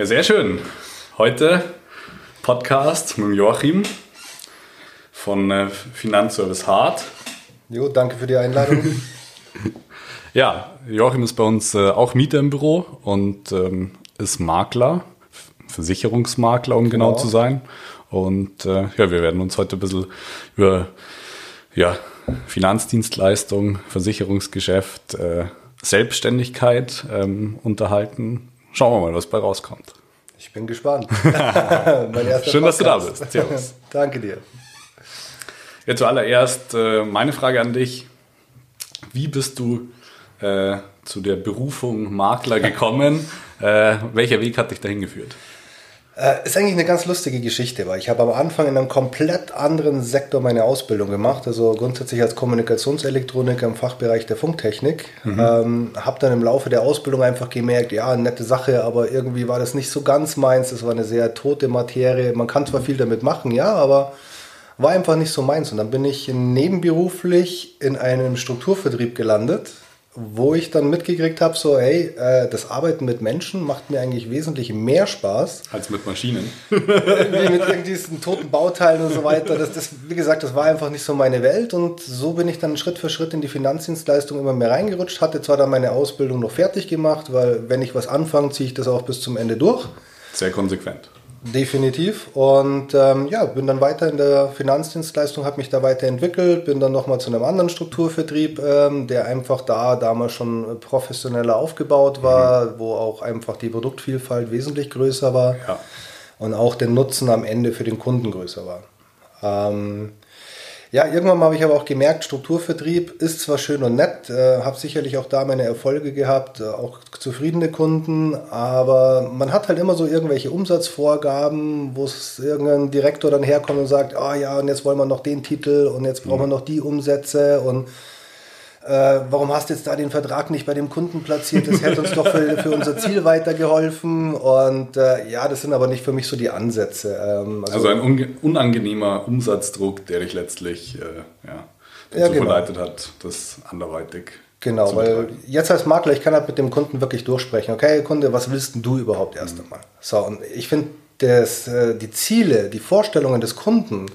Ja, sehr schön. Heute Podcast mit Joachim von äh, Finanzservice Hart. Jo, danke für die Einladung. ja, Joachim ist bei uns äh, auch Mieter im Büro und ähm, ist Makler, Versicherungsmakler, um genau, genau zu sein. Und äh, ja, wir werden uns heute ein bisschen über ja, Finanzdienstleistung, Versicherungsgeschäft, äh, Selbstständigkeit ähm, unterhalten. Schauen wir mal, was bei rauskommt. Ich bin gespannt. Schön, Podcast. dass du da bist. Servus. Danke dir. Ja, zuallererst äh, meine Frage an dich. Wie bist du äh, zu der Berufung Makler gekommen? äh, welcher Weg hat dich dahin geführt? Äh, ist eigentlich eine ganz lustige Geschichte, weil ich habe am Anfang in einem komplett anderen Sektor meine Ausbildung gemacht, also grundsätzlich als Kommunikationselektroniker im Fachbereich der Funktechnik. Mhm. Ähm, habe dann im Laufe der Ausbildung einfach gemerkt, ja, nette Sache, aber irgendwie war das nicht so ganz meins. Es war eine sehr tote Materie. Man kann zwar viel damit machen, ja, aber war einfach nicht so meins. Und dann bin ich nebenberuflich in einem Strukturvertrieb gelandet wo ich dann mitgekriegt habe, so, hey, äh, das Arbeiten mit Menschen macht mir eigentlich wesentlich mehr Spaß. Als mit Maschinen. wie mit diesen toten Bauteilen und so weiter. Das, das, wie gesagt, das war einfach nicht so meine Welt und so bin ich dann Schritt für Schritt in die Finanzdienstleistung immer mehr reingerutscht. Hatte zwar dann meine Ausbildung noch fertig gemacht, weil wenn ich was anfange, ziehe ich das auch bis zum Ende durch. Sehr konsequent. Definitiv. Und ähm, ja, bin dann weiter in der Finanzdienstleistung, habe mich da weiterentwickelt, bin dann nochmal zu einem anderen Strukturvertrieb, ähm, der einfach da damals schon professioneller aufgebaut war, mhm. wo auch einfach die Produktvielfalt wesentlich größer war ja. und auch der Nutzen am Ende für den Kunden größer war. Ähm, ja, irgendwann habe ich aber auch gemerkt, Strukturvertrieb ist zwar schön und nett, äh, habe sicherlich auch da meine Erfolge gehabt, äh, auch zufriedene Kunden, aber man hat halt immer so irgendwelche Umsatzvorgaben, wo es irgendein Direktor dann herkommt und sagt, ah oh ja, und jetzt wollen wir noch den Titel und jetzt brauchen wir mhm. noch die Umsätze und äh, warum hast du jetzt da den Vertrag nicht bei dem Kunden platziert? Das hätte uns doch für, für unser Ziel weitergeholfen. Und äh, ja, das sind aber nicht für mich so die Ansätze. Ähm, also, also, ein unangenehmer Umsatzdruck, der dich letztlich äh, ja, dazu ja, genau. verleitet hat, das anderweitig Genau, weil jetzt als Makler, ich kann halt mit dem Kunden wirklich durchsprechen. Okay, Kunde, was willst denn du überhaupt erst mhm. einmal? So, und ich finde, äh, die Ziele, die Vorstellungen des Kunden,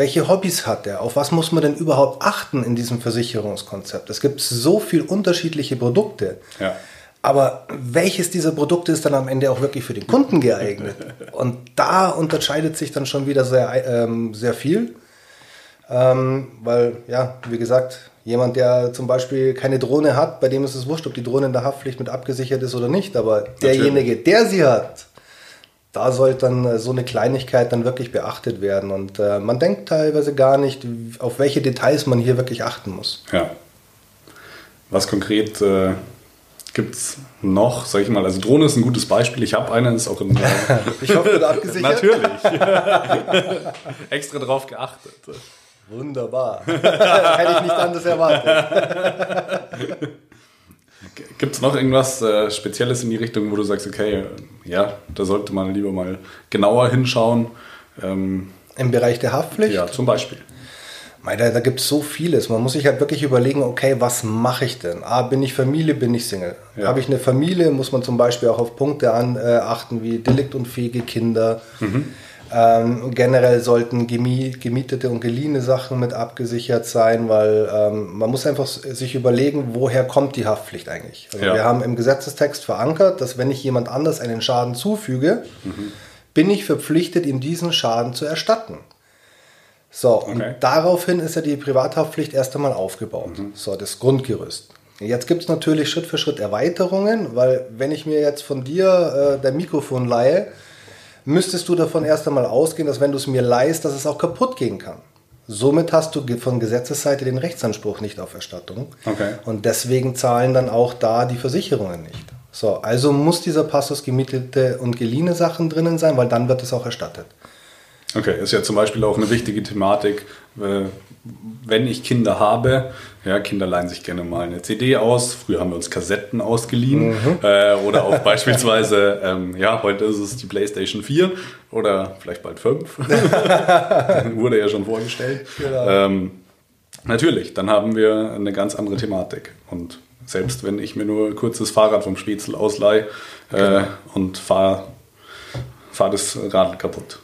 welche Hobbys hat er? Auf was muss man denn überhaupt achten in diesem Versicherungskonzept? Es gibt so viele unterschiedliche Produkte. Ja. Aber welches dieser Produkte ist dann am Ende auch wirklich für den Kunden geeignet? Und da unterscheidet sich dann schon wieder sehr, ähm, sehr viel. Ähm, weil, ja, wie gesagt, jemand, der zum Beispiel keine Drohne hat, bei dem ist es wurscht, ob die Drohne in der Haftpflicht mit abgesichert ist oder nicht. Aber derjenige, der sie hat, da sollte dann äh, so eine Kleinigkeit dann wirklich beachtet werden. Und äh, man denkt teilweise gar nicht, auf welche Details man hier wirklich achten muss. Ja. Was konkret äh, gibt es noch, sag ich mal, also Drohne ist ein gutes Beispiel. Ich habe eine, ist auch in. Äh, ich hoffe, wird abgesichert. Natürlich. Extra drauf geachtet. Wunderbar. Hätte ich nicht anders erwartet. Gibt es noch irgendwas äh, Spezielles in die Richtung, wo du sagst, okay, ja, da sollte man lieber mal genauer hinschauen? Ähm, Im Bereich der Haftpflicht? Ja, zum Beispiel. Da, da gibt es so vieles. Man muss sich halt wirklich überlegen, okay, was mache ich denn? Ah, bin ich Familie, bin ich Single? Ja. Habe ich eine Familie, muss man zum Beispiel auch auf Punkte an, äh, achten wie deliktunfähige Kinder. Mhm. Ähm, generell sollten gemietete und geliehene Sachen mit abgesichert sein, weil ähm, man muss einfach sich überlegen, woher kommt die Haftpflicht eigentlich. Also ja. Wir haben im Gesetzestext verankert, dass wenn ich jemand anders einen Schaden zufüge, mhm. bin ich verpflichtet, ihm diesen Schaden zu erstatten. So, okay. und daraufhin ist ja die Privathaftpflicht erst einmal aufgebaut. Mhm. So, das Grundgerüst. Jetzt gibt es natürlich Schritt für Schritt Erweiterungen, weil wenn ich mir jetzt von dir äh, dein Mikrofon leihe, müsstest du davon erst einmal ausgehen, dass wenn du es mir leihst, dass es auch kaputt gehen kann. Somit hast du von Gesetzesseite den Rechtsanspruch nicht auf Erstattung. Okay. Und deswegen zahlen dann auch da die Versicherungen nicht. So, also muss dieser Passus gemietete und geliehene Sachen drinnen sein, weil dann wird es auch erstattet. Okay, ist ja zum Beispiel auch eine wichtige Thematik, äh, wenn ich Kinder habe, ja, Kinder leihen sich gerne mal eine CD aus. Früher haben wir uns Kassetten ausgeliehen. Mhm. Äh, oder auch beispielsweise, ähm, ja, heute ist es die PlayStation 4 oder vielleicht bald 5. Wurde ja schon vorgestellt. Genau. Ähm, natürlich, dann haben wir eine ganz andere Thematik. Und selbst wenn ich mir nur ein kurzes Fahrrad vom Spätzl ausleihe äh, genau. und fahre fahre das Radl kaputt.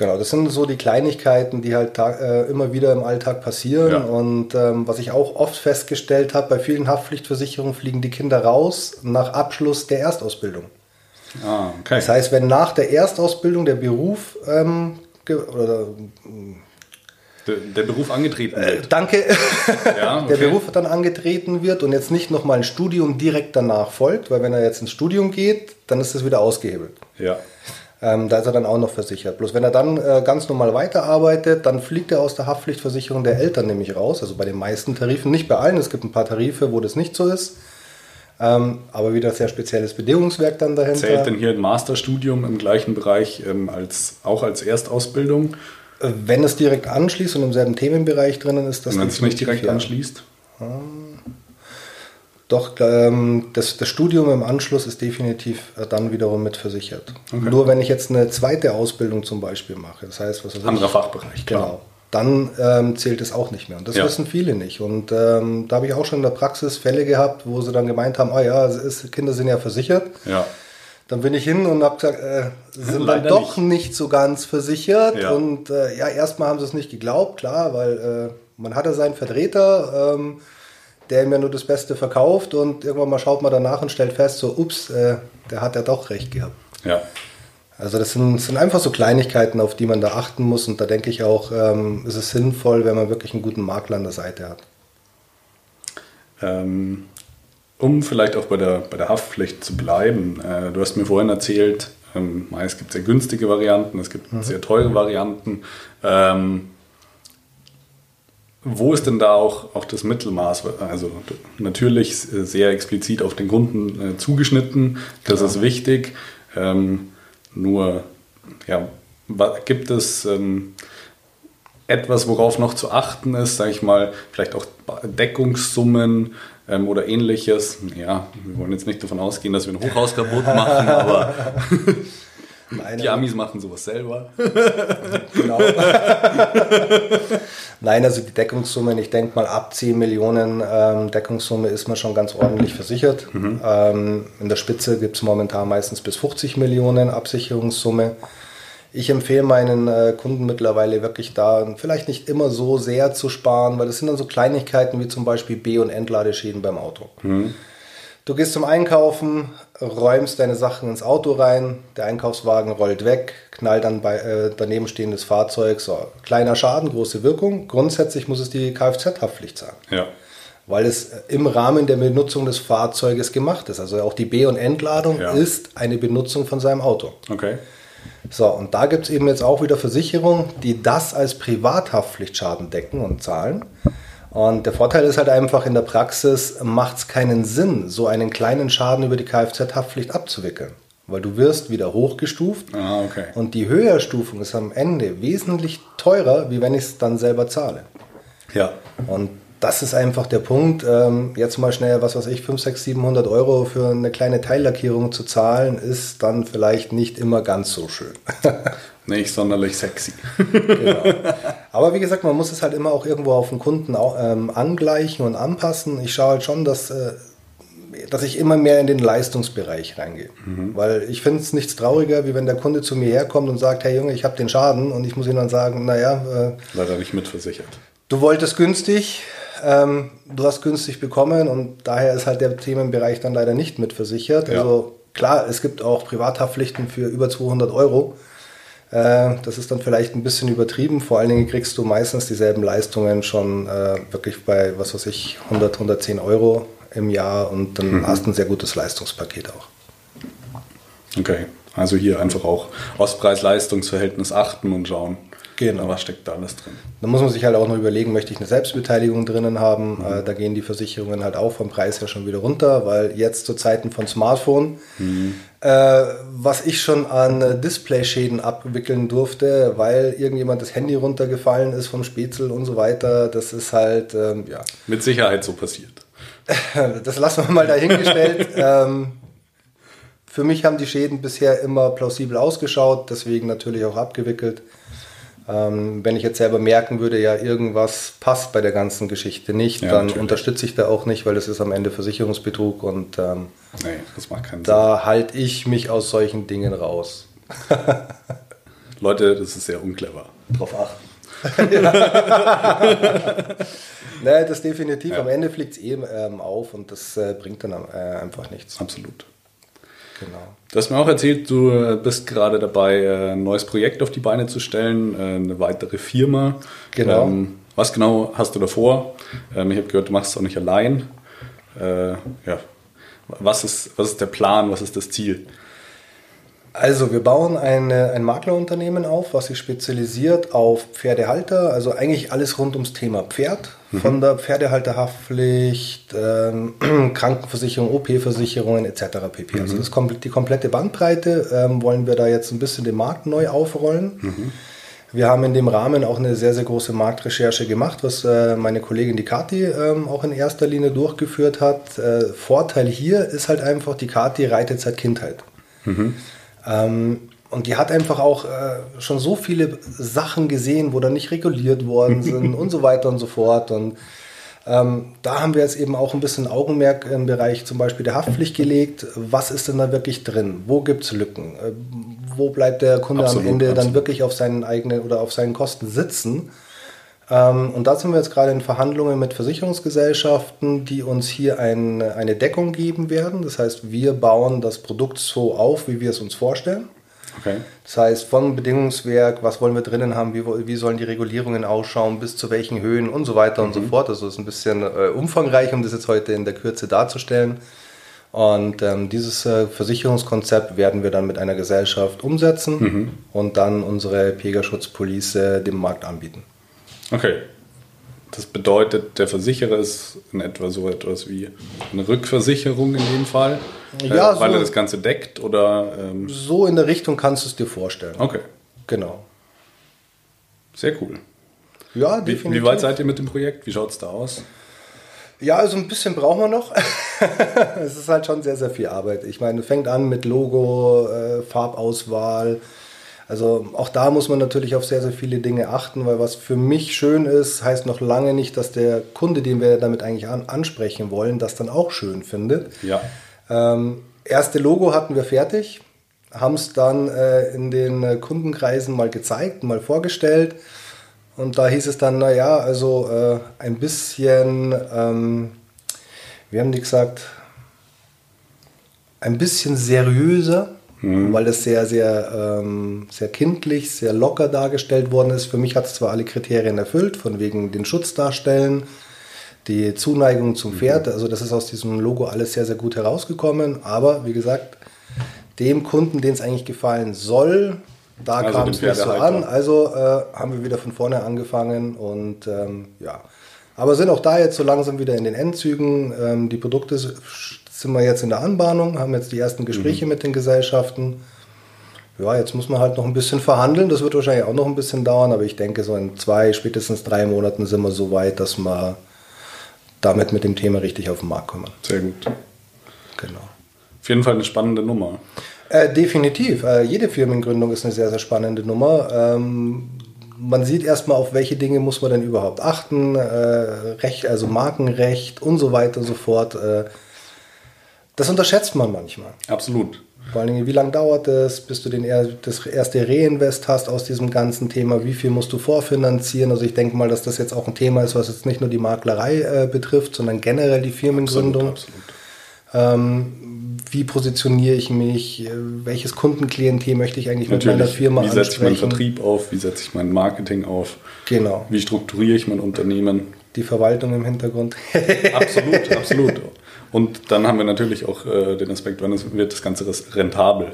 Genau, das sind so die Kleinigkeiten, die halt äh, immer wieder im Alltag passieren. Ja. Und ähm, was ich auch oft festgestellt habe, bei vielen Haftpflichtversicherungen fliegen die Kinder raus nach Abschluss der Erstausbildung. Ah, okay. Das heißt, wenn nach der Erstausbildung der Beruf ähm, oder der, der, Beruf angetreten wird. Äh, danke. Ja, okay. Der Beruf dann angetreten wird und jetzt nicht nochmal ein Studium direkt danach folgt, weil wenn er jetzt ins Studium geht, dann ist das wieder ausgehebelt. Ja. Ähm, da ist er dann auch noch versichert. Bloß wenn er dann äh, ganz normal weiterarbeitet, dann fliegt er aus der Haftpflichtversicherung der Eltern nämlich raus. Also bei den meisten Tarifen, nicht bei allen. Es gibt ein paar Tarife, wo das nicht so ist. Ähm, aber wieder sehr spezielles Bedingungswerk dann dahinter. Zählt denn hier ein Masterstudium im gleichen Bereich ähm, als, auch als Erstausbildung? Wenn es direkt anschließt und im selben Themenbereich drinnen ist, das. Wenn es nicht direkt ja. anschließt? Ähm, doch, ähm, das, das, Studium im Anschluss ist definitiv äh, dann wiederum mitversichert. Okay. Nur wenn ich jetzt eine zweite Ausbildung zum Beispiel mache, das heißt, was Anderer ich, Fachbereich, klar. Genau, dann ähm, zählt es auch nicht mehr. Und das ja. wissen viele nicht. Und ähm, da habe ich auch schon in der Praxis Fälle gehabt, wo sie dann gemeint haben, ah ja, ist, Kinder sind ja versichert. Ja. Dann bin ich hin und habe gesagt, äh, sind dann doch nicht. nicht. so ganz versichert. Ja. Und äh, ja, erstmal haben sie es nicht geglaubt, klar, weil äh, man hatte seinen Vertreter. Ähm, der ihm ja nur das Beste verkauft und irgendwann mal schaut man danach und stellt fest, so, ups, äh, der hat ja doch recht gehabt. Ja. Also das sind, sind, einfach so Kleinigkeiten, auf die man da achten muss und da denke ich auch, ähm, ist es sinnvoll, wenn man wirklich einen guten Makler an der Seite hat. Ähm, um vielleicht auch bei der, bei der Haftpflicht zu bleiben, äh, du hast mir vorhin erzählt, ähm, es gibt sehr günstige Varianten, es gibt mhm. sehr teure Varianten. Ähm, wo ist denn da auch, auch das Mittelmaß? Also natürlich sehr explizit auf den Kunden äh, zugeschnitten, das genau. ist wichtig. Ähm, nur, ja, gibt es ähm, etwas, worauf noch zu achten ist, sage ich mal, vielleicht auch Deckungssummen ähm, oder ähnliches? Ja, wir wollen jetzt nicht davon ausgehen, dass wir ein Hochhaus kaputt machen, aber die Amis machen sowas selber. genau. Nein, also die Deckungssummen, ich denke mal ab 10 Millionen ähm, Deckungssumme ist man schon ganz ordentlich versichert. Mhm. Ähm, in der Spitze gibt es momentan meistens bis 50 Millionen Absicherungssumme. Ich empfehle meinen äh, Kunden mittlerweile wirklich da vielleicht nicht immer so sehr zu sparen, weil das sind dann so Kleinigkeiten wie zum Beispiel B- und Entladeschäden beim Auto. Mhm. Du gehst zum Einkaufen, räumst deine Sachen ins Auto rein, der Einkaufswagen rollt weg, knallt dann bei äh, daneben stehendes Fahrzeug. So, kleiner Schaden, große Wirkung. Grundsätzlich muss es die Kfz-Haftpflicht sein. Ja. Weil es im Rahmen der Benutzung des Fahrzeuges gemacht ist. Also auch die B- und Entladung ja. ist eine Benutzung von seinem Auto. Okay. So, und da gibt es eben jetzt auch wieder Versicherungen, die das als Privathaftpflichtschaden decken und zahlen. Und der Vorteil ist halt einfach, in der Praxis macht es keinen Sinn, so einen kleinen Schaden über die Kfz-Haftpflicht abzuwickeln. Weil du wirst wieder hochgestuft ah, okay. und die Höherstufung ist am Ende wesentlich teurer, wie wenn ich es dann selber zahle. Ja. Und das ist einfach der Punkt. Ähm, jetzt mal schnell, was weiß ich, 5, 6, 700 Euro für eine kleine Teillackierung zu zahlen, ist dann vielleicht nicht immer ganz so schön. nicht sonderlich sexy. genau. Aber wie gesagt, man muss es halt immer auch irgendwo auf den Kunden ähm, angleichen und anpassen. Ich schaue halt schon, dass, äh, dass ich immer mehr in den Leistungsbereich reingehe. Mhm. Weil ich finde es nichts trauriger, wie wenn der Kunde zu mir herkommt und sagt, hey Junge, ich habe den Schaden und ich muss ihm dann sagen, naja. Äh, Leider nicht mitversichert. Du wolltest günstig, ähm, du hast günstig bekommen und daher ist halt der Themenbereich dann leider nicht mitversichert. Ja. Also klar, es gibt auch Privathaftpflichten für über 200 Euro. Äh, das ist dann vielleicht ein bisschen übertrieben. Vor allen Dingen kriegst du meistens dieselben Leistungen schon äh, wirklich bei, was weiß ich, 100, 110 Euro im Jahr und dann mhm. hast du ein sehr gutes Leistungspaket auch. Okay, also hier einfach auch aus Preis-Leistungs-Verhältnis achten und schauen. Genau. Was steckt da alles drin? Da muss man sich halt auch noch überlegen, möchte ich eine Selbstbeteiligung drinnen haben? Mhm. Äh, da gehen die Versicherungen halt auch vom Preis her schon wieder runter, weil jetzt zu Zeiten von Smartphone, mhm. äh, was ich schon an Displayschäden abwickeln durfte, weil irgendjemand das Handy runtergefallen ist vom Spätzl und so weiter, das ist halt, ähm, ja. Mit Sicherheit so passiert. das lassen wir mal dahingestellt. ähm, für mich haben die Schäden bisher immer plausibel ausgeschaut, deswegen natürlich auch abgewickelt. Ähm, wenn ich jetzt selber merken würde, ja, irgendwas passt bei der ganzen Geschichte nicht, ja, dann natürlich. unterstütze ich da auch nicht, weil das ist am Ende Versicherungsbetrug und ähm, nee, das macht keinen da halte ich mich aus solchen Dingen raus. Leute, das ist sehr unclever. Drauf achten. naja, das definitiv. Ja. Am Ende fliegt es eh ähm, auf und das äh, bringt dann äh, einfach nichts. Absolut. Genau. Du hast mir auch erzählt, du äh, bist gerade dabei, äh, ein neues Projekt auf die Beine zu stellen, äh, eine weitere Firma. Genau. Ähm, was genau hast du davor? Ähm, ich habe gehört, du machst es auch nicht allein. Äh, ja. Was ist, was ist der Plan? Was ist das Ziel? Also wir bauen eine, ein Maklerunternehmen auf, was sich spezialisiert auf Pferdehalter, also eigentlich alles rund ums Thema Pferd, mhm. von der Pferdehalterhaftpflicht, ähm, Krankenversicherung, OP-Versicherungen etc. pp. Also mhm. Also das komplett, die komplette Bandbreite ähm, wollen wir da jetzt ein bisschen den Markt neu aufrollen. Mhm. Wir haben in dem Rahmen auch eine sehr, sehr große Marktrecherche gemacht, was äh, meine Kollegin die Kati ähm, auch in erster Linie durchgeführt hat. Äh, Vorteil hier ist halt einfach, die Kati reitet seit Kindheit. Ähm, und die hat einfach auch äh, schon so viele Sachen gesehen, wo dann nicht reguliert worden sind und so weiter und so fort. Und ähm, da haben wir jetzt eben auch ein bisschen Augenmerk im Bereich zum Beispiel der Haftpflicht gelegt. Was ist denn da wirklich drin? Wo gibt es Lücken? Äh, wo bleibt der Kunde absolut, am Ende absolut. dann wirklich auf seinen eigenen oder auf seinen Kosten sitzen? Ähm, und da sind wir jetzt gerade in Verhandlungen mit Versicherungsgesellschaften, die uns hier ein, eine Deckung geben werden. Das heißt, wir bauen das Produkt so auf, wie wir es uns vorstellen. Okay. Das heißt, vom Bedingungswerk, was wollen wir drinnen haben, wie, wie sollen die Regulierungen ausschauen, bis zu welchen Höhen und so weiter mhm. und so mhm. fort. Also es ist ein bisschen äh, umfangreich, um das jetzt heute in der Kürze darzustellen. Und ähm, dieses äh, Versicherungskonzept werden wir dann mit einer Gesellschaft umsetzen mhm. und dann unsere Pegaschutzpolice dem Markt anbieten. Okay. Das bedeutet, der Versicherer ist in etwa so etwas wie eine Rückversicherung in dem Fall, ja, äh, weil so er das Ganze deckt oder? Ähm so in der Richtung kannst du es dir vorstellen. Okay. Genau. Sehr cool. Ja, definitiv. Wie, wie weit seid ihr mit dem Projekt? Wie schaut es da aus? Ja, also ein bisschen brauchen wir noch. es ist halt schon sehr, sehr viel Arbeit. Ich meine, fängt an mit Logo, äh, Farbauswahl, also auch da muss man natürlich auf sehr, sehr viele Dinge achten, weil was für mich schön ist, heißt noch lange nicht, dass der Kunde, den wir damit eigentlich an, ansprechen wollen, das dann auch schön findet. Ja. Ähm, erste Logo hatten wir fertig, haben es dann äh, in den Kundenkreisen mal gezeigt, mal vorgestellt. Und da hieß es dann, naja, also äh, ein bisschen, ähm, wir haben die gesagt, ein bisschen seriöser mhm. weil das sehr, sehr, ähm, sehr kindlich, sehr locker dargestellt worden ist. Für mich hat es zwar alle Kriterien erfüllt, von wegen den Schutz darstellen, die Zuneigung zum mhm. Pferd, also das ist aus diesem Logo alles sehr, sehr gut herausgekommen, aber wie gesagt, dem Kunden, den es eigentlich gefallen soll, da also kam es nicht so an. Also äh, haben wir wieder von vorne angefangen und ähm, ja. Aber sind auch da jetzt so langsam wieder in den Endzügen. Ähm, die Produkte sind wir jetzt in der Anbahnung, haben jetzt die ersten Gespräche mhm. mit den Gesellschaften. Ja, jetzt muss man halt noch ein bisschen verhandeln. Das wird wahrscheinlich auch noch ein bisschen dauern, aber ich denke, so in zwei, spätestens drei Monaten sind wir so weit, dass wir damit mit dem Thema richtig auf den Markt kommen. Sehr gut. Genau. Auf jeden Fall eine spannende Nummer. Äh, definitiv. Äh, jede Firmengründung ist eine sehr, sehr spannende Nummer. Ähm, man sieht erstmal, auf welche Dinge muss man denn überhaupt achten. Äh, Recht, also Markenrecht und so weiter und so fort. Äh, das unterschätzt man manchmal. Absolut. Vor allen Dingen, wie lange dauert es, bis du den, das erste Reinvest hast aus diesem ganzen Thema? Wie viel musst du vorfinanzieren? Also ich denke mal, dass das jetzt auch ein Thema ist, was jetzt nicht nur die Maklerei äh, betrifft, sondern generell die Firmengründung. Absolut, absolut. Ähm, wie positioniere ich mich? Welches Kundenklientel möchte ich eigentlich Natürlich. mit meiner Firma Wie setze ich meinen Vertrieb auf? Wie setze ich mein Marketing auf? Genau. Wie strukturiere ich mein Unternehmen? Die Verwaltung im Hintergrund. absolut, absolut. Und dann haben wir natürlich auch äh, den Aspekt, wann wird das Ganze rentabel.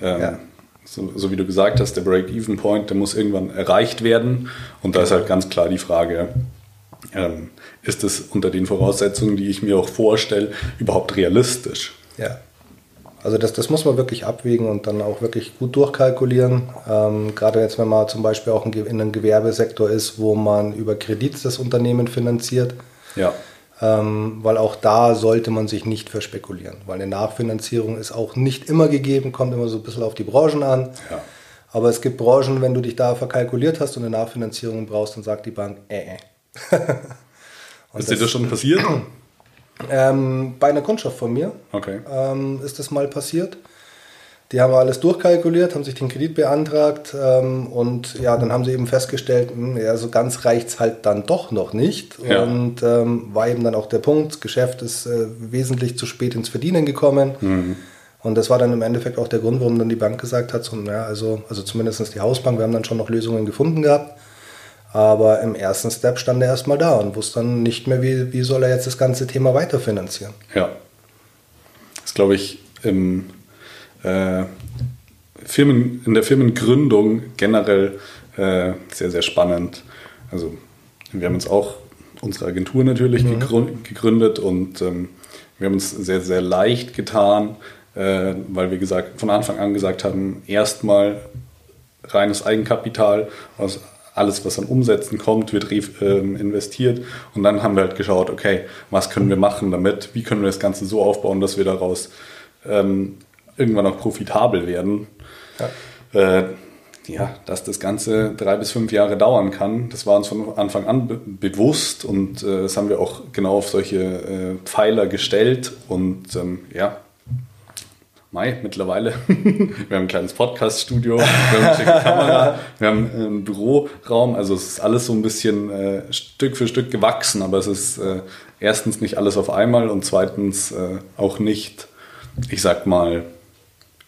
Ähm, ja. so, so, wie du gesagt hast, der Break-Even-Point, der muss irgendwann erreicht werden. Und da ist halt ganz klar die Frage, ähm, ist es unter den Voraussetzungen, die ich mir auch vorstelle, überhaupt realistisch? Ja. Also das, das muss man wirklich abwägen und dann auch wirklich gut durchkalkulieren. Ähm, gerade jetzt, wenn man zum Beispiel auch in einem Gewerbesektor ist, wo man über Kredit das Unternehmen finanziert. Ja. Ähm, weil auch da sollte man sich nicht verspekulieren, weil eine Nachfinanzierung ist auch nicht immer gegeben, kommt immer so ein bisschen auf die Branchen an. Ja. Aber es gibt Branchen, wenn du dich da verkalkuliert hast und eine Nachfinanzierung brauchst, dann sagt die Bank, äh, äh. ist dir das schon passiert? Ähm, bei einer Kundschaft von mir okay. ähm, ist das mal passiert. Die haben alles durchkalkuliert, haben sich den Kredit beantragt ähm, und ja, dann haben sie eben festgestellt, mh, hm, ja, so ganz reicht es halt dann doch noch nicht. Ja. Und ähm, war eben dann auch der Punkt, das Geschäft ist äh, wesentlich zu spät ins Verdienen gekommen. Mhm. Und das war dann im Endeffekt auch der Grund, warum dann die Bank gesagt hat, so, ja, also, also zumindest die Hausbank, wir haben dann schon noch Lösungen gefunden gehabt. Aber im ersten Step stand er erstmal da und wusste dann nicht mehr, wie, wie soll er jetzt das ganze Thema weiterfinanzieren. Ja. Das glaube ich im äh, Firmen, in der Firmengründung generell äh, sehr, sehr spannend. Also wir haben uns auch unsere Agentur natürlich mhm. gegründet und ähm, wir haben uns sehr, sehr leicht getan, äh, weil wir gesagt, von Anfang an gesagt haben, erstmal reines Eigenkapital, aus alles, was an Umsätzen kommt, wird äh, investiert. Und dann haben wir halt geschaut, okay, was können wir machen damit? Wie können wir das Ganze so aufbauen, dass wir daraus ähm, irgendwann auch profitabel werden. Ja. Äh, ja, dass das Ganze drei bis fünf Jahre dauern kann, das war uns von Anfang an be bewusst und äh, das haben wir auch genau auf solche äh, Pfeiler gestellt und ähm, ja, Mai mittlerweile. wir haben ein kleines Podcast-Studio, wir haben eine schicke Kamera, wir haben einen Büroraum, also es ist alles so ein bisschen äh, Stück für Stück gewachsen, aber es ist äh, erstens nicht alles auf einmal und zweitens äh, auch nicht, ich sag mal,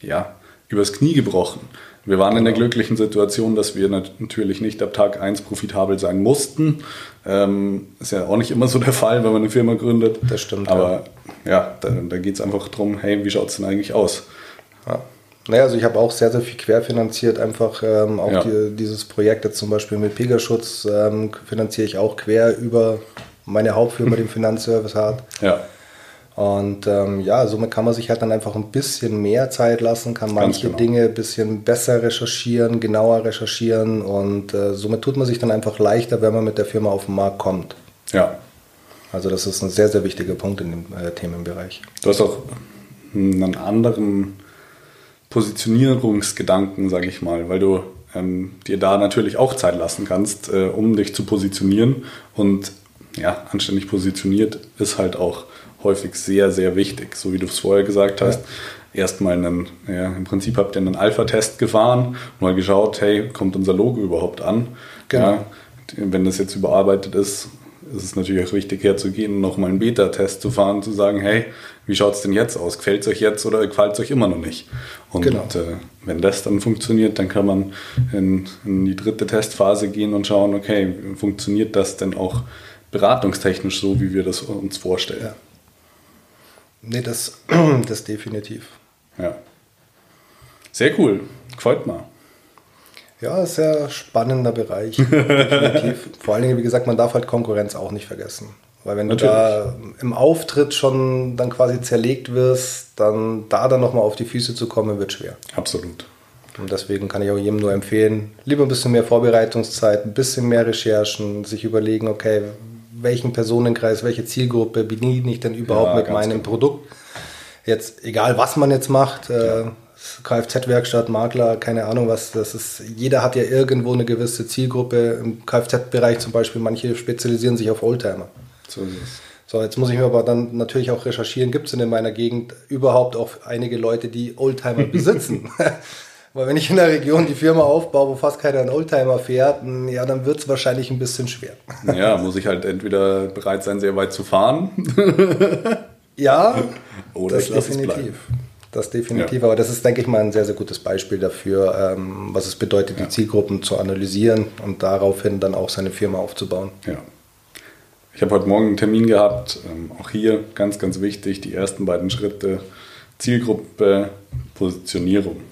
ja, übers Knie gebrochen. Wir waren in der glücklichen Situation, dass wir natürlich nicht ab Tag 1 profitabel sein mussten. Ähm, ist ja auch nicht immer so der Fall, wenn man eine Firma gründet. Das stimmt. Aber ja, ja da, da geht es einfach darum, hey, wie schaut es denn eigentlich aus? Ja. Naja, also ich habe auch sehr, sehr viel querfinanziert. Einfach ähm, auch ja. die, dieses Projekt jetzt zum Beispiel mit Pegaschutz ähm, finanziere ich auch quer über meine Hauptfirma, den Finanzservice hat. Ja. Und ähm, ja, somit kann man sich halt dann einfach ein bisschen mehr Zeit lassen, kann manche genau. Dinge ein bisschen besser recherchieren, genauer recherchieren und äh, somit tut man sich dann einfach leichter, wenn man mit der Firma auf den Markt kommt. Ja. Also das ist ein sehr, sehr wichtiger Punkt in dem äh, Themenbereich. Du hast auch einen anderen Positionierungsgedanken, sage ich mal, weil du ähm, dir da natürlich auch Zeit lassen kannst, äh, um dich zu positionieren und ja, anständig positioniert ist halt auch häufig sehr, sehr wichtig. So wie du es vorher gesagt hast. Ja. Erstmal einen, ja, im Prinzip habt ihr einen Alpha-Test gefahren, mal geschaut, hey, kommt unser Logo überhaupt an? Genau. Ja, wenn das jetzt überarbeitet ist, ist es natürlich auch wichtig herzugehen und nochmal einen Beta-Test zu fahren, zu sagen, hey, wie schaut es denn jetzt aus? Gefällt es euch jetzt oder gefällt es euch immer noch nicht? Und genau. äh, wenn das dann funktioniert, dann kann man in, in, die dritte Testphase gehen und schauen, okay, funktioniert das denn auch beratungstechnisch so, wie wir das uns vorstellen? Ja. Nee, das, das definitiv. Ja. Sehr cool. Gefällt mir. Ja, sehr spannender Bereich. definitiv. Vor allen Dingen, wie gesagt, man darf halt Konkurrenz auch nicht vergessen. Weil wenn Natürlich. du da im Auftritt schon dann quasi zerlegt wirst, dann da dann nochmal auf die Füße zu kommen, wird schwer. Absolut. Und deswegen kann ich auch jedem nur empfehlen, lieber ein bisschen mehr Vorbereitungszeit, ein bisschen mehr Recherchen, sich überlegen, okay, welchen Personenkreis, welche Zielgruppe bediene ich denn überhaupt ja, mit meinem genau. Produkt. Jetzt, egal was man jetzt macht, äh, Kfz-Werkstatt, Makler, keine Ahnung was, das ist, jeder hat ja irgendwo eine gewisse Zielgruppe. Im Kfz-Bereich zum Beispiel, manche spezialisieren sich auf Oldtimer. So ist es. So, jetzt muss ich mir aber dann natürlich auch recherchieren, gibt es denn in meiner Gegend überhaupt auch einige Leute, die Oldtimer besitzen? Weil wenn ich in der Region die Firma aufbaue, wo fast keiner einen Oldtimer fährt, ja, dann wird es wahrscheinlich ein bisschen schwer. Ja, muss ich halt entweder bereit sein, sehr weit zu fahren. ja, oder das ich definitiv. Das definitiv, ja. aber das ist, denke ich mal, ein sehr, sehr gutes Beispiel dafür, ähm, was es bedeutet, ja. die Zielgruppen zu analysieren und daraufhin dann auch seine Firma aufzubauen. Ja. Ich habe heute Morgen einen Termin gehabt, ähm, auch hier ganz, ganz wichtig, die ersten beiden Schritte, Zielgruppe, Positionierung.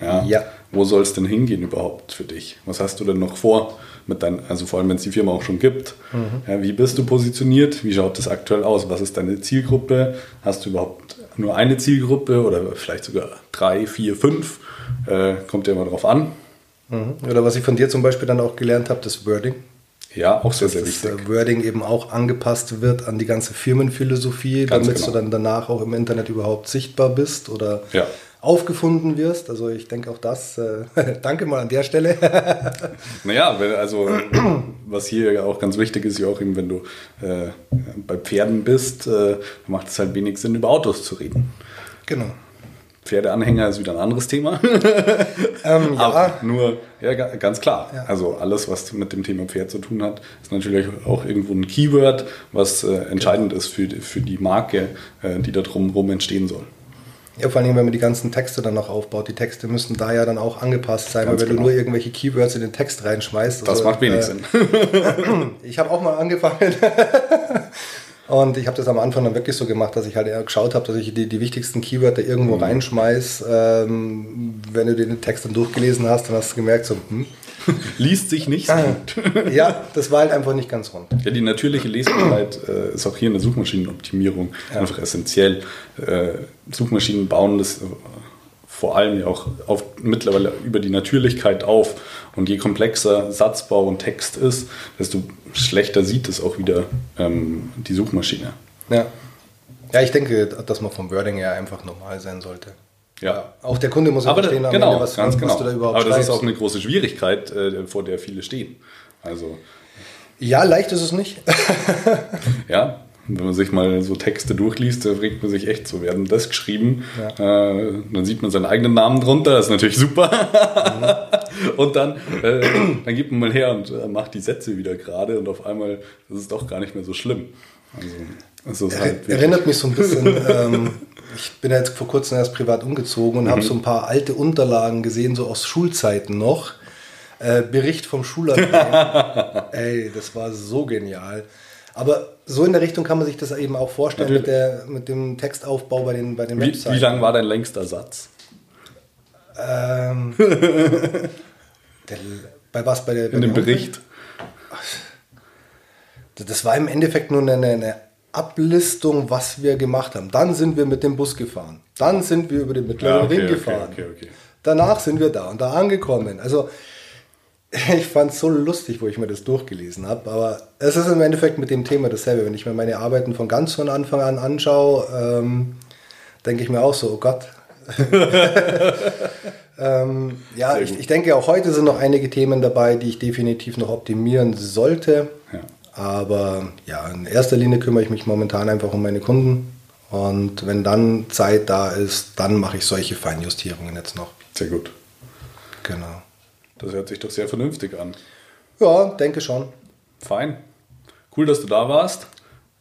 Ja. ja. Wo soll es denn hingehen überhaupt für dich? Was hast du denn noch vor mit deinen, also vor allem wenn es die Firma auch schon gibt? Mhm. Ja, wie bist du positioniert? Wie schaut das aktuell aus? Was ist deine Zielgruppe? Hast du überhaupt nur eine Zielgruppe oder vielleicht sogar drei, vier, fünf? Äh, kommt ja immer drauf an. Mhm. Oder was ich von dir zum Beispiel dann auch gelernt habe, das Wording. Ja, auch sehr, sehr wichtig. Dass das Wording eben auch angepasst wird an die ganze Firmenphilosophie, Ganz damit genau. du dann danach auch im Internet überhaupt sichtbar bist oder ja aufgefunden wirst. Also ich denke auch das, äh, danke mal an der Stelle. naja, also was hier auch ganz wichtig ist, ja auch eben, wenn du äh, bei Pferden bist, äh, macht es halt wenig Sinn, über Autos zu reden. Genau. Pferdeanhänger ist wieder ein anderes Thema. Ähm, ja. Aber nur, ja, ga- ganz klar. Also alles, was mit dem Thema Pferd zu tun hat, ist natürlich auch irgendwo ein Keyword, was äh, entscheidend ist für, die- für die Marke, äh, die da drumherum entstehen soll. Ja, vor allem, wenn man die ganzen Texte dann noch aufbaut. Die Texte müssen da ja dann auch angepasst sein, Ganz weil wenn genau. du nur irgendwelche Keywords in den Text reinschmeißt. Das also, macht wenig äh, Sinn. Ich habe auch mal angefangen. Und ich habe das am Anfang dann wirklich so gemacht, dass ich halt eher geschaut habe, dass ich die, die wichtigsten Keywörter irgendwo Mhm. reinschmeiß. Ähm, wenn du den Text dann durchgelesen hast, dann hast du gemerkt, so, hm. Liest sich nicht so gut. ja, das war halt einfach nicht ganz rund. Ja, die natürliche Lesbarkeit äh, ist auch hier in der Suchmaschinenoptimierung einfach essentiell. Äh, Suchmaschinen bauen das vor allem ja auch auf, mittlerweile über die Natürlichkeit auf. Und je komplexer Satzbau und Text ist, desto schlechter sieht es auch wieder ähm, die Suchmaschine. Ja. Ja, ich denke, dass man vom Wording her einfach normal sein sollte. Ja. Auch der Kunde muss ja Aber verstehen, am genau, Ende, was, ganz genau. du da überhaupt Aber das ist schreibst. auch eine große Schwierigkeit, äh, vor der viele stehen. Also Ja, leicht ist es nicht. Ja, wenn man sich mal so Texte durchliest, da fragt man sich echt, so werden das geschrieben. Äh, dann sieht man seinen eigenen Namen drunter, das ist natürlich super. und dann, äh, dann gibt man mal her und äh, macht die Sätze wieder gerade und auf einmal ist es doch gar nicht mehr so schlimm. Also, es ist halt Erinnert mich so ein bisschen, ähm, ich bin ja jetzt vor kurzem erst privat umgezogen und Mhm. habe so ein paar alte Unterlagen gesehen, so aus Schulzeiten noch. Äh, Bericht vom Schuladmin. Ey, das war so genial. Aber so in der Richtung kann man sich das eben auch vorstellen mit, der, mit dem Textaufbau bei den, bei den wie, Webseiten. wie lang war dein längster Satz? Ähm, der, bei was? Bei der, bei In dem? Bericht? Das war im Endeffekt nur eine, eine Ablistung, was wir gemacht haben. Dann sind wir mit dem Bus gefahren. Dann sind wir über den mittleren Ja, okay, Ring gefahren. okay, okay. Danach sind wir da und da angekommen. Also ich fand es so lustig, wo ich mir das durchgelesen habe. Aber es ist im Endeffekt mit dem Thema dasselbe. Wenn ich mir meine Arbeiten von ganz von Anfang an anschaue, ähm, denke ich mir auch so, oh Gott. ähm, ja, ich, ich denke, auch heute sind noch einige Themen dabei, die ich definitiv noch optimieren sollte. Ja. Aber ja, in erster Linie kümmere ich mich momentan einfach um meine Kunden. Und wenn dann Zeit da ist, dann mache ich solche Feinjustierungen jetzt noch. Sehr gut. Genau. Das hört sich doch sehr vernünftig an. Ja, denke schon. Fein. Cool, dass du da warst.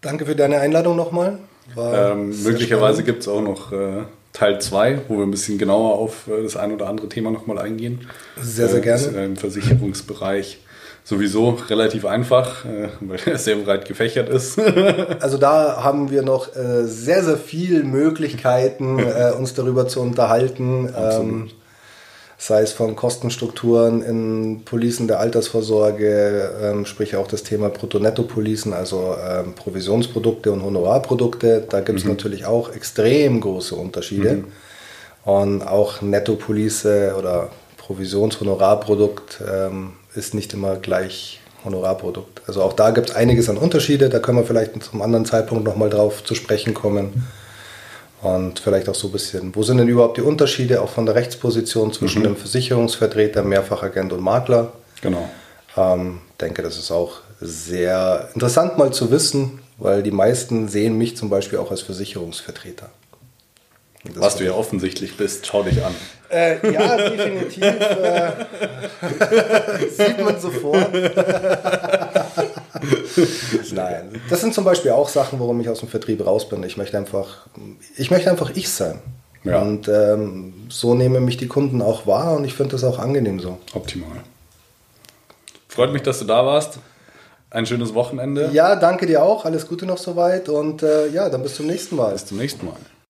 Danke für deine Einladung nochmal. Ähm, möglicherweise gibt es auch noch äh, Teil 2, wo wir ein bisschen genauer auf äh, das ein oder andere Thema nochmal eingehen. Sehr, sehr Äh, gerne. Ist, äh, Im Versicherungsbereich sowieso relativ einfach, äh, weil er sehr breit gefächert ist. Also da haben wir noch äh, sehr, sehr viel Möglichkeiten, uns darüber zu unterhalten. Ähm, sei es von Kostenstrukturen in Policen der Altersvorsorge, ähm, sprich auch das Thema Brutto-Netto-Policen, also ähm, Provisionsprodukte und Honorarprodukte. Da gibt es natürlich auch extrem große Unterschiede. Und auch Netto-Police oder Provisionshonorarprodukt ähm, ist nicht immer gleich Honorarprodukt. Also auch da gibt es einiges an Unterschiede. Da können wir vielleicht zum anderen Zeitpunkt nochmal drauf zu sprechen kommen. Und vielleicht auch so ein bisschen, wo sind denn überhaupt die Unterschiede auch von der Rechtsposition zwischen dem Versicherungsvertreter, Mehrfachagent und Makler? genau. Ähm, denke, das ist auch sehr interessant mal zu wissen, weil die meisten sehen mich zum Beispiel auch als Versicherungsvertreter. Das Was du ja offensichtlich bist, schau dich an. Äh, ja, definitiv. Äh, sieht man sofort. Nein, das sind zum Beispiel auch Sachen, warum ich aus dem Vertrieb raus bin. Ich möchte einfach, ich möchte einfach ich sein. Ja. Und ähm, so nehmen mich die Kunden auch wahr und ich finde das auch angenehm so. Optimal. Freut mich, dass du da warst. Ein schönes Wochenende. Ja, danke dir auch. Alles Gute noch soweit und äh, ja, dann bis zum nächsten Mal. Bis zum nächsten Mal.